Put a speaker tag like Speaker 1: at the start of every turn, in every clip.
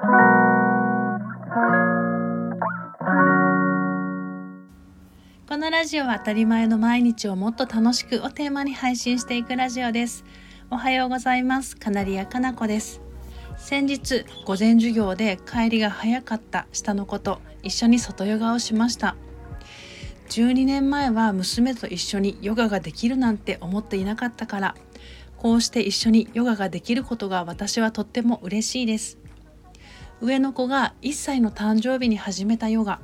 Speaker 1: このラジオは当たり前の毎日をもっと楽しくをテーマに配信していくラジオです。おはようございます。カナリアかなこです。先日午前授業で帰りが早かった下の子と一緒に外ヨガをしました。12年前は娘と一緒にヨガができるなんて思っていなかったからこうして一緒にヨガができることが私はとっても嬉しいです。上の子が1歳の誕生日に始めたヨガ。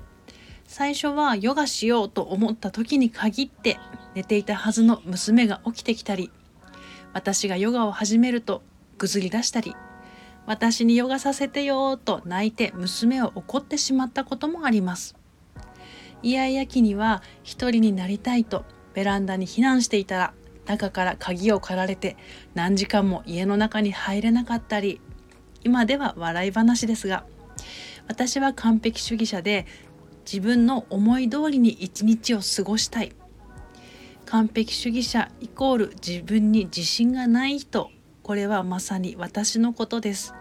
Speaker 1: 最初はヨガしようと思った時に限って寝ていたはずの娘が起きてきたり私がヨガを始めるとぐずり出したり私にヨガさせてよと泣いて娘を怒ってしまったこともあります。イヤイヤ期には一人になりたいとベランダに避難していたら中から鍵を借られて何時間も家の中に入れなかったり今では笑い話ですが私は完璧主義者で自分の思い通りに一日を過ごしたい。完璧主義者イコール自分に自信がない人。これはまさに私のことです。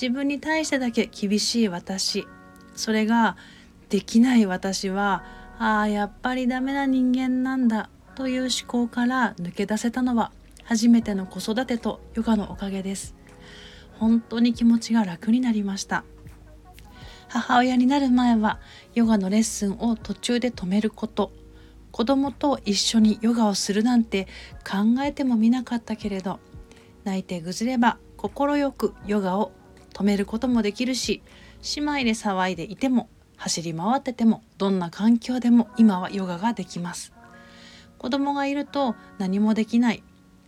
Speaker 1: 自分に対してだけ厳しい私。それができない私はああやっぱりダメな人間なんだ。という思考から抜け出せたのは初めての子育てとヨガのおかげです。本当に気持ちが楽になりました。母親になる前はヨガのレッスンを途中で止めること。子供と一緒にヨガをするなんて考えてもみなかったけれど泣いてぐずれば快くヨガを止めることもできるし姉妹で騒いでいても走り回っててもどんな環境でも今はヨガができます。子供がいると何もできない。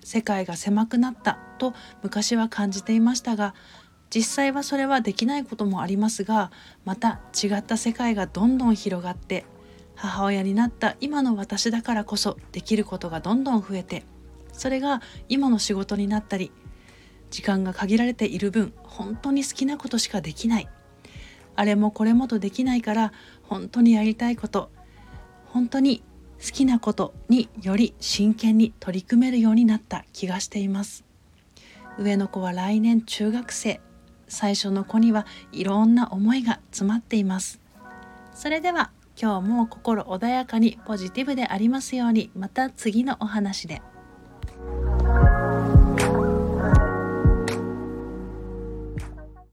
Speaker 1: 世界が狭くなったと昔は感じていましたが実際はそれはできないこともありますがまた違った世界がどんどん広がって母親になった今の私だからこそできることがどんどん増えてそれが今の仕事になったり時間が限られている分本当に好きなことしかできない。あれもこれもとできないから本当にやりたいこと本当に好きなことにより真剣に取り組めるようになった気がしています。上の子は来年中学生。最初の子にはいろんな思いが詰まっています。それでは今日も心穏やかにポジティブでありますようにまた次のお話で。